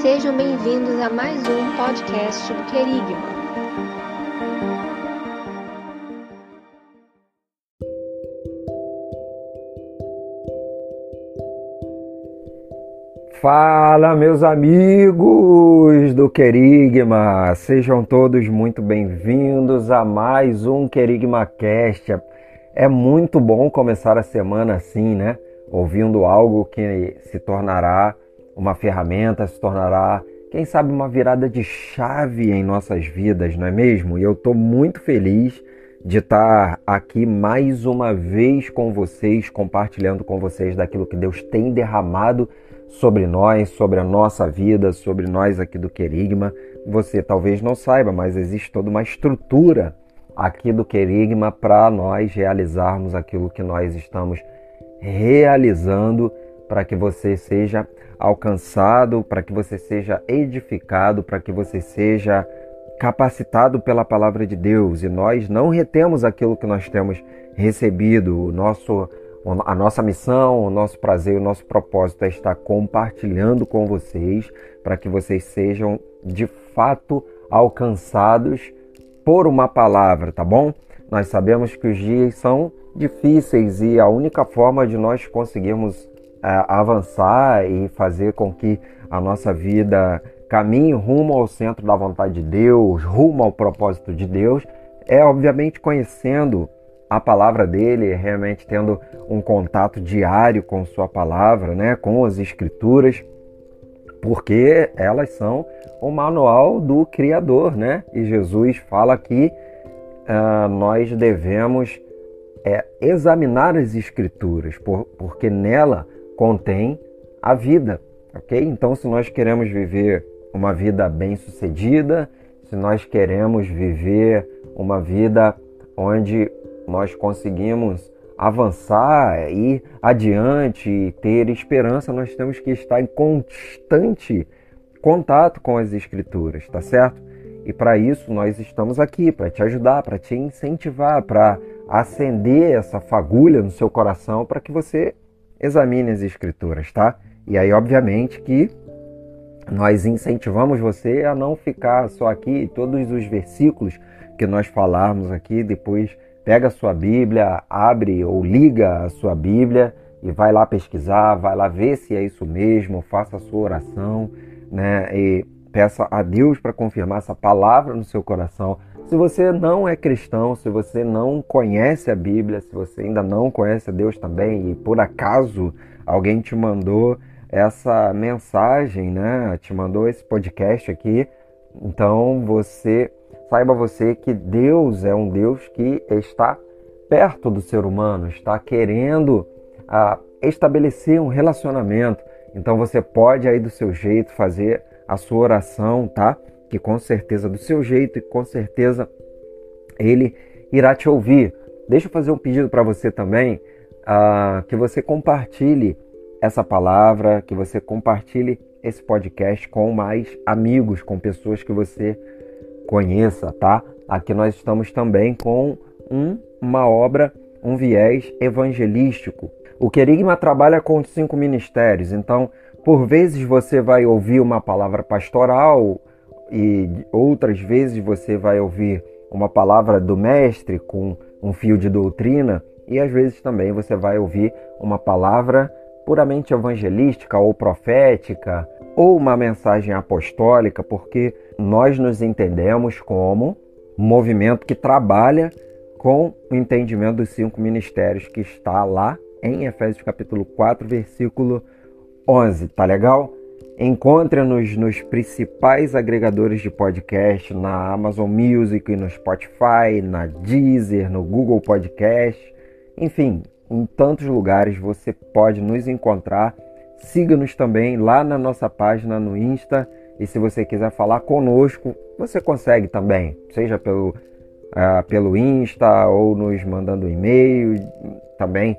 Sejam bem-vindos a mais um podcast do Querigma. Fala, meus amigos do Querigma! Sejam todos muito bem-vindos a mais um Querigma Cast. É muito bom começar a semana assim, né? Ouvindo algo que se tornará uma ferramenta, se tornará, quem sabe, uma virada de chave em nossas vidas, não é mesmo? E eu estou muito feliz de estar aqui mais uma vez com vocês, compartilhando com vocês daquilo que Deus tem derramado sobre nós, sobre a nossa vida, sobre nós aqui do Querigma. Você talvez não saiba, mas existe toda uma estrutura aqui do Querigma para nós realizarmos aquilo que nós estamos realizando para que você seja alcançado, para que você seja edificado, para que você seja capacitado pela palavra de Deus. E nós não retemos aquilo que nós temos recebido, o nosso a nossa missão, o nosso prazer, o nosso propósito é estar compartilhando com vocês para que vocês sejam de fato alcançados por uma palavra, tá bom? Nós sabemos que os dias são difíceis e a única forma de nós conseguirmos avançar e fazer com que a nossa vida caminhe rumo ao centro da vontade de Deus, rumo ao propósito de Deus, é obviamente conhecendo a palavra dele, realmente tendo um contato diário com sua palavra, né, com as escrituras, porque elas são o manual do Criador, né? E Jesus fala que uh, nós devemos é, examinar as escrituras, por, porque nela contém a vida, ok? Então, se nós queremos viver uma vida bem-sucedida, se nós queremos viver uma vida onde nós conseguimos avançar, ir adiante ter esperança, nós temos que estar em constante contato com as Escrituras, tá certo? E para isso nós estamos aqui, para te ajudar, para te incentivar, para acender essa fagulha no seu coração para que você examine as Escrituras, tá? E aí, obviamente, que nós incentivamos você a não ficar só aqui, todos os versículos que nós falarmos aqui, depois pega a sua Bíblia, abre ou liga a sua Bíblia e vai lá pesquisar, vai lá ver se é isso mesmo, faça a sua oração, né? E peça a Deus para confirmar essa palavra no seu coração. Se você não é cristão, se você não conhece a Bíblia, se você ainda não conhece a Deus também e por acaso alguém te mandou essa mensagem, né? Te mandou esse podcast aqui, então você Saiba você que Deus é um Deus que está perto do ser humano, está querendo ah, estabelecer um relacionamento. Então você pode aí do seu jeito fazer a sua oração, tá? Que com certeza do seu jeito e com certeza ele irá te ouvir. Deixa eu fazer um pedido para você também, ah, que você compartilhe essa palavra, que você compartilhe esse podcast com mais amigos, com pessoas que você conheça, tá? Aqui nós estamos também com um, uma obra, um viés evangelístico. O Querigma trabalha com cinco ministérios, então por vezes você vai ouvir uma palavra pastoral e outras vezes você vai ouvir uma palavra do mestre com um fio de doutrina e às vezes também você vai ouvir uma palavra puramente evangelística ou profética ou uma mensagem apostólica, porque nós nos entendemos como um movimento que trabalha com o entendimento dos cinco ministérios que está lá em Efésios capítulo 4, versículo 11, tá legal? Encontre-nos nos principais agregadores de podcast, na Amazon Music, no Spotify, na Deezer, no Google Podcast, enfim, em tantos lugares você pode nos encontrar. Siga-nos também lá na nossa página no Insta. E se você quiser falar conosco, você consegue também, seja pelo, uh, pelo Insta ou nos mandando e-mail. Também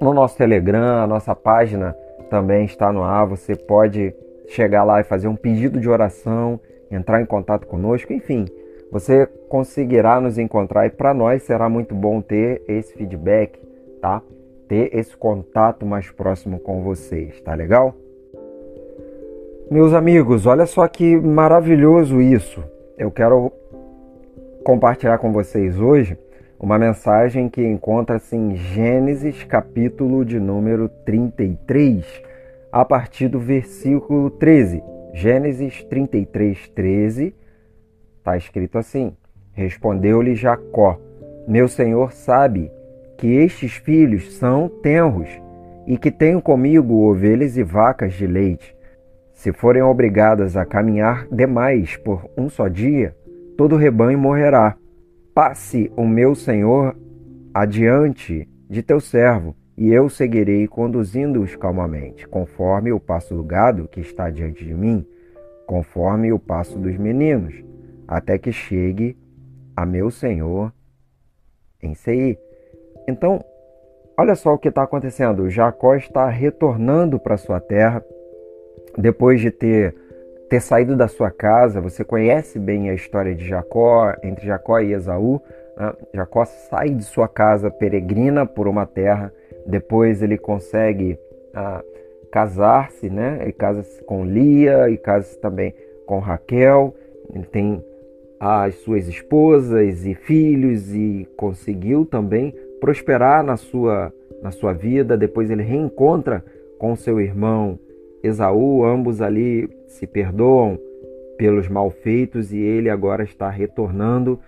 no nosso Telegram, a nossa página também está no ar. Você pode chegar lá e fazer um pedido de oração, entrar em contato conosco, enfim. Você conseguirá nos encontrar e para nós será muito bom ter esse feedback tá? Ter esse contato mais próximo com vocês, tá legal? Meus amigos, olha só que maravilhoso isso. Eu quero compartilhar com vocês hoje uma mensagem que encontra-se em Gênesis, capítulo de número 33, a partir do versículo 13. Gênesis 33, 13, está escrito assim: Respondeu-lhe Jacó: Meu senhor sabe que estes filhos são tenros e que tenho comigo ovelhas e vacas de leite. Se forem obrigadas a caminhar demais por um só dia, todo rebanho morrerá. Passe o meu senhor adiante de teu servo, e eu seguirei conduzindo-os calmamente, conforme o passo do gado que está diante de mim, conforme o passo dos meninos, até que chegue a meu senhor em Seir. Então, olha só o que está acontecendo. Jacó está retornando para sua terra depois de ter, ter saído da sua casa, você conhece bem a história de Jacó, entre Jacó e Esaú. Né? Jacó sai de sua casa peregrina por uma terra, depois ele consegue ah, casar-se, né? Ele casa-se com Lia e casa-se também com Raquel. Ele tem as suas esposas e filhos e conseguiu também prosperar na sua, na sua vida. Depois ele reencontra com seu irmão Esaú, ambos ali se perdoam pelos malfeitos e ele agora está retornando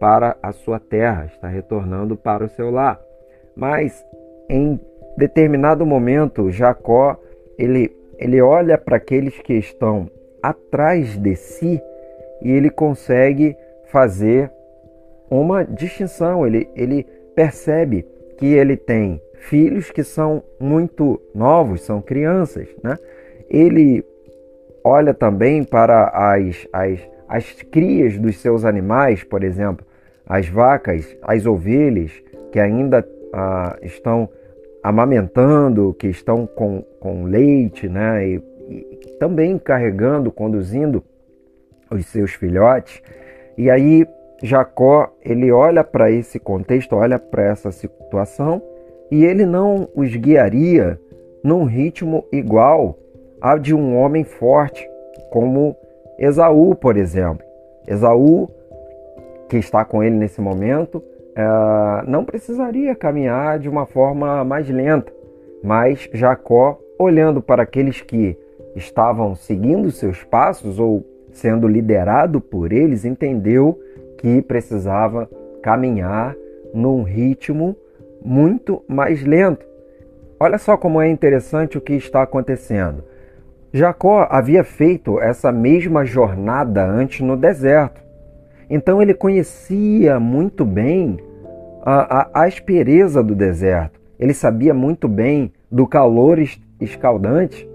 para a sua terra, está retornando para o seu lar. Mas em determinado momento, Jacó, ele, ele olha para aqueles que estão atrás de si e ele consegue fazer uma distinção, ele, ele percebe que ele tem filhos que são muito novos, são crianças, né? Ele olha também para as, as, as crias dos seus animais, por exemplo, as vacas, as ovelhas que ainda ah, estão amamentando, que estão com, com leite, né? E, e também carregando, conduzindo os seus filhotes. E aí Jacó, ele olha para esse contexto, olha para essa situação e ele não os guiaria num ritmo igual ao de um homem forte, como Esaú, por exemplo. Esaú, que está com ele nesse momento, é, não precisaria caminhar de uma forma mais lenta, mas Jacó, olhando para aqueles que estavam seguindo seus passos ou sendo liderado por eles, entendeu que precisava caminhar num ritmo muito mais lento. Olha só como é interessante o que está acontecendo. Jacó havia feito essa mesma jornada antes no deserto. Então ele conhecia muito bem a, a, a aspereza do deserto. Ele sabia muito bem do calor escaldante,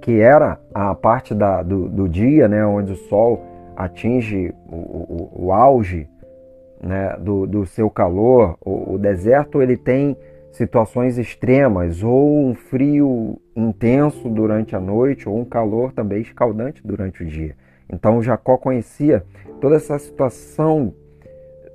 que era a parte da, do, do dia, né, onde o sol atinge o, o, o auge né, do, do seu calor. O, o deserto ele tem situações extremas, ou um frio intenso durante a noite, ou um calor também escaldante durante o dia. Então Jacó conhecia toda essa situação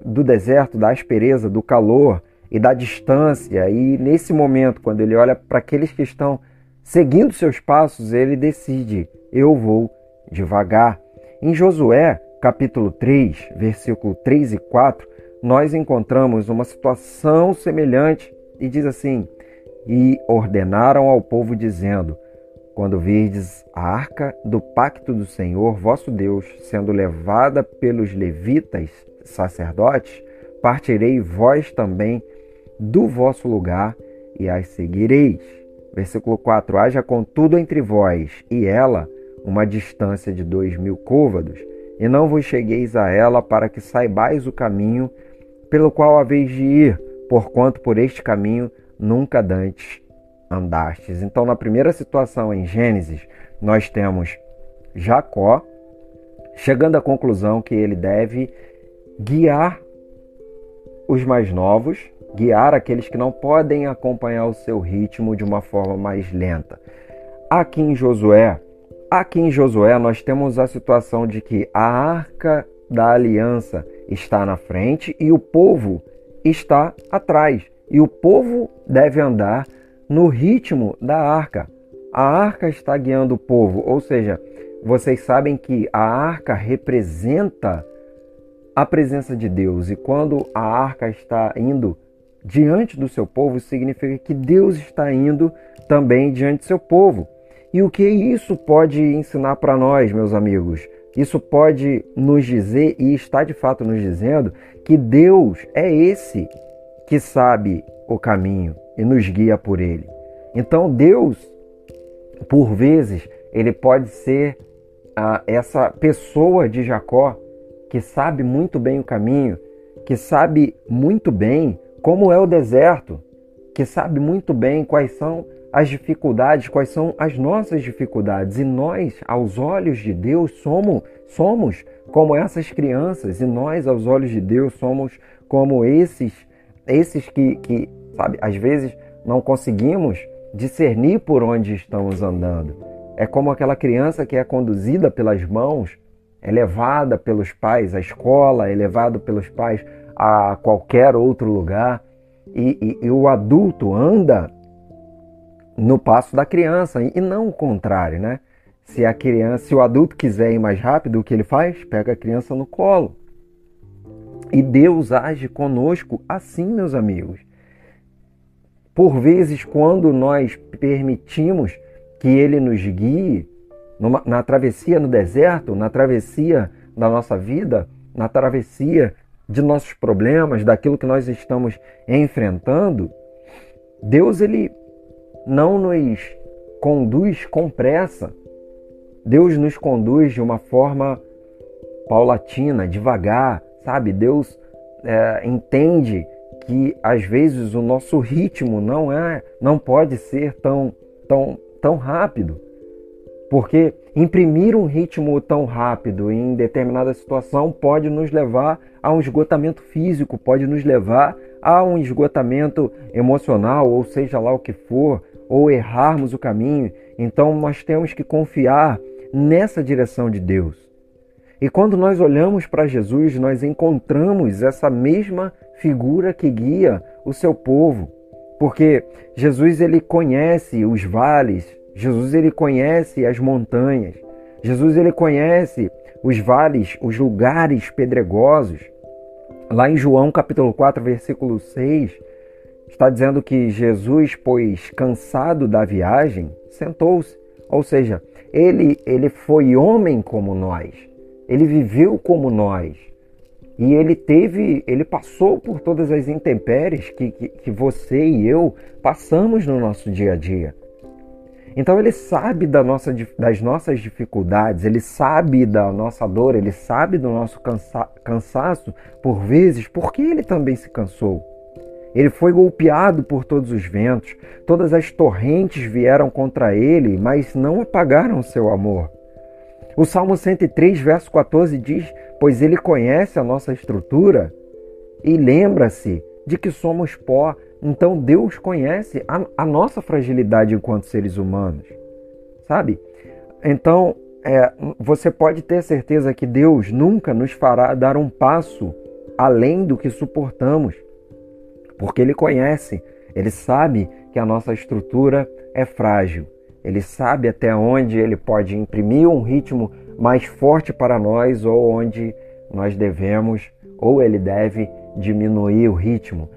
do deserto, da aspereza, do calor e da distância. E nesse momento, quando ele olha para aqueles que estão seguindo seus passos, ele decide: eu vou devagar. Em Josué, capítulo 3, versículo 3 e 4, nós encontramos uma situação semelhante e diz assim: E ordenaram ao povo, dizendo: Quando virdes a arca do pacto do Senhor vosso Deus sendo levada pelos levitas sacerdotes, partirei vós também do vosso lugar e as seguireis. Versículo 4: Haja contudo entre vós e ela uma distância de dois mil côvados, e não vos chegueis a ela para que saibais o caminho pelo qual haveis de ir, porquanto por este caminho nunca dantes andastes. Então, na primeira situação em Gênesis, nós temos Jacó chegando à conclusão que ele deve guiar os mais novos, guiar aqueles que não podem acompanhar o seu ritmo de uma forma mais lenta. Aqui em Josué, aqui em Josué nós temos a situação de que a arca da aliança está na frente e o povo está atrás. E o povo deve andar no ritmo da arca. a arca está guiando o povo, ou seja, vocês sabem que a arca representa a presença de Deus, e quando a arca está indo diante do seu povo, significa que Deus está indo também diante do seu povo. E o que isso pode ensinar para nós, meus amigos? Isso pode nos dizer, e está de fato nos dizendo, que Deus é esse que sabe o caminho e nos guia por ele. Então, Deus, por vezes, ele pode ser ah, essa pessoa de Jacó que sabe muito bem o caminho, que sabe muito bem como é o deserto, que sabe muito bem quais são as dificuldades, quais são as nossas dificuldades. E nós, aos olhos de Deus, somos, somos como essas crianças, e nós, aos olhos de Deus, somos como esses, esses que, que sabe, às vezes não conseguimos discernir por onde estamos andando. É como aquela criança que é conduzida pelas mãos, é levada pelos pais à escola, é levado pelos pais a qualquer outro lugar, e, e, e o adulto anda no passo da criança e não o contrário, né? Se a criança, se o adulto quiser ir mais rápido, o que ele faz? Pega a criança no colo. E Deus age conosco assim, meus amigos. Por vezes, quando nós permitimos que Ele nos guie numa, na travessia no deserto, na travessia da nossa vida, na travessia de nossos problemas, daquilo que nós estamos enfrentando, Deus ele não nos conduz com pressa. Deus nos conduz de uma forma paulatina, devagar, sabe? Deus é, entende que às vezes o nosso ritmo não é, não pode ser tão, tão, tão rápido, porque imprimir um ritmo tão rápido em determinada situação pode nos levar a um esgotamento físico, pode nos levar a um esgotamento emocional, ou seja lá o que for, ou errarmos o caminho, então nós temos que confiar nessa direção de Deus. E quando nós olhamos para Jesus, nós encontramos essa mesma figura que guia o seu povo, porque Jesus ele conhece os vales, Jesus ele conhece as montanhas, Jesus ele conhece os vales, os lugares pedregosos. Lá em João capítulo 4, versículo 6, Está dizendo que Jesus, pois cansado da viagem, sentou-se. Ou seja, ele, ele foi homem como nós. Ele viveu como nós. E ele teve, ele passou por todas as intempéries que, que, que você e eu passamos no nosso dia a dia. Então ele sabe da nossa, das nossas dificuldades, ele sabe da nossa dor, ele sabe do nosso cansa, cansaço por vezes, porque ele também se cansou. Ele foi golpeado por todos os ventos, todas as torrentes vieram contra ele, mas não apagaram seu amor. O Salmo 103, verso 14 diz: Pois ele conhece a nossa estrutura e lembra-se de que somos pó. Então Deus conhece a, a nossa fragilidade enquanto seres humanos, sabe? Então é, você pode ter certeza que Deus nunca nos fará dar um passo além do que suportamos porque ele conhece, ele sabe que a nossa estrutura é frágil. Ele sabe até onde ele pode imprimir um ritmo mais forte para nós ou onde nós devemos ou ele deve diminuir o ritmo,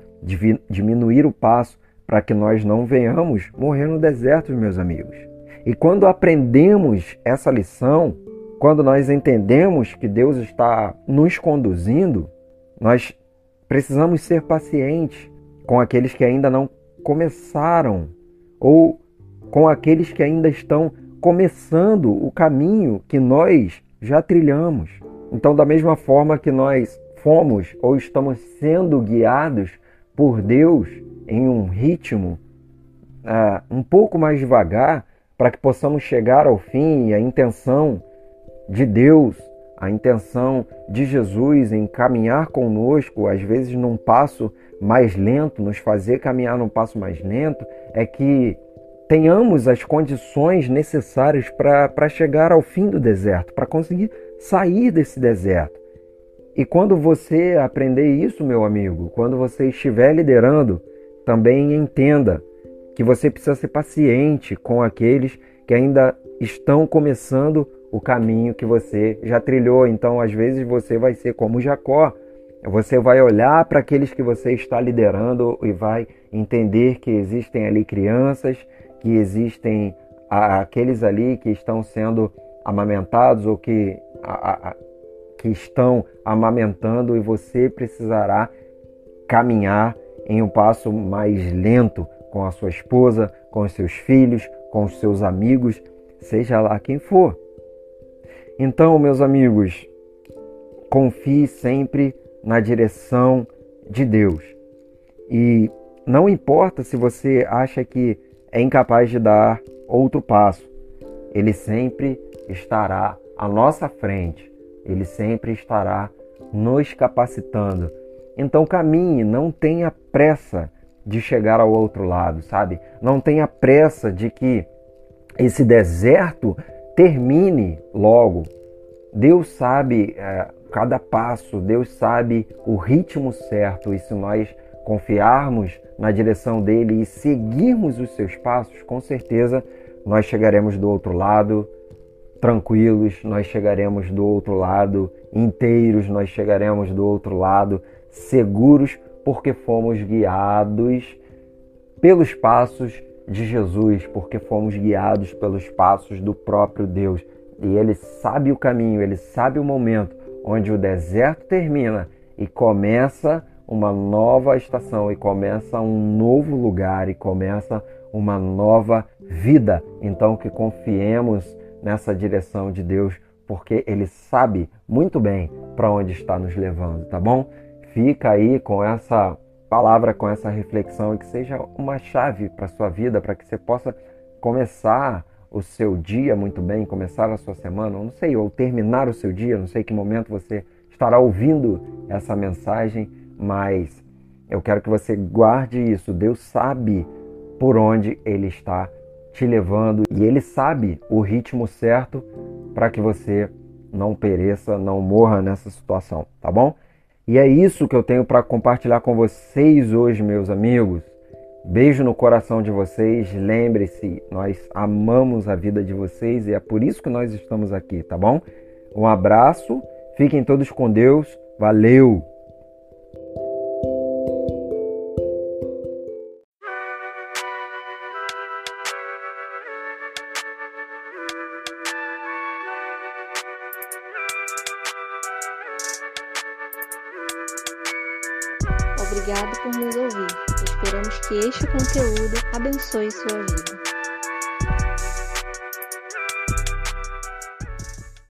diminuir o passo para que nós não venhamos morrer no deserto, meus amigos. E quando aprendemos essa lição, quando nós entendemos que Deus está nos conduzindo, nós precisamos ser pacientes com aqueles que ainda não começaram ou com aqueles que ainda estão começando o caminho que nós já trilhamos. Então, da mesma forma que nós fomos ou estamos sendo guiados por Deus em um ritmo uh, um pouco mais devagar, para que possamos chegar ao fim e a intenção de Deus, a intenção de Jesus em caminhar conosco, às vezes num passo mais lento, nos fazer caminhar num passo mais lento, é que tenhamos as condições necessárias para chegar ao fim do deserto, para conseguir sair desse deserto. E quando você aprender isso, meu amigo, quando você estiver liderando, também entenda que você precisa ser paciente com aqueles que ainda estão começando o caminho que você já trilhou. Então, às vezes, você vai ser como Jacó. Você vai olhar para aqueles que você está liderando e vai entender que existem ali crianças, que existem aqueles ali que estão sendo amamentados ou que, a, a, que estão amamentando e você precisará caminhar em um passo mais lento com a sua esposa, com os seus filhos, com os seus amigos, seja lá quem for. Então, meus amigos, confie sempre na direção de Deus. E não importa se você acha que é incapaz de dar outro passo, ele sempre estará à nossa frente, ele sempre estará nos capacitando. Então caminhe, não tenha pressa de chegar ao outro lado, sabe? Não tenha pressa de que esse deserto termine logo. Deus sabe é, cada passo, Deus sabe o ritmo certo, e se nós confiarmos na direção dele e seguirmos os seus passos, com certeza nós chegaremos do outro lado tranquilos, nós chegaremos do outro lado inteiros, nós chegaremos do outro lado seguros, porque fomos guiados pelos passos de Jesus, porque fomos guiados pelos passos do próprio Deus. E ele sabe o caminho, ele sabe o momento onde o deserto termina e começa uma nova estação, e começa um novo lugar, e começa uma nova vida. Então, que confiemos nessa direção de Deus, porque Ele sabe muito bem para onde está nos levando, tá bom? Fica aí com essa palavra, com essa reflexão e que seja uma chave para a sua vida, para que você possa começar o seu dia muito bem, começar a sua semana, não sei, ou terminar o seu dia, não sei que momento você estará ouvindo essa mensagem, mas eu quero que você guarde isso. Deus sabe por onde Ele está te levando e Ele sabe o ritmo certo para que você não pereça, não morra nessa situação, tá bom? E é isso que eu tenho para compartilhar com vocês hoje, meus amigos. Beijo no coração de vocês. Lembre-se, nós amamos a vida de vocês e é por isso que nós estamos aqui, tá bom? Um abraço, fiquem todos com Deus. Valeu! Obrigado por nos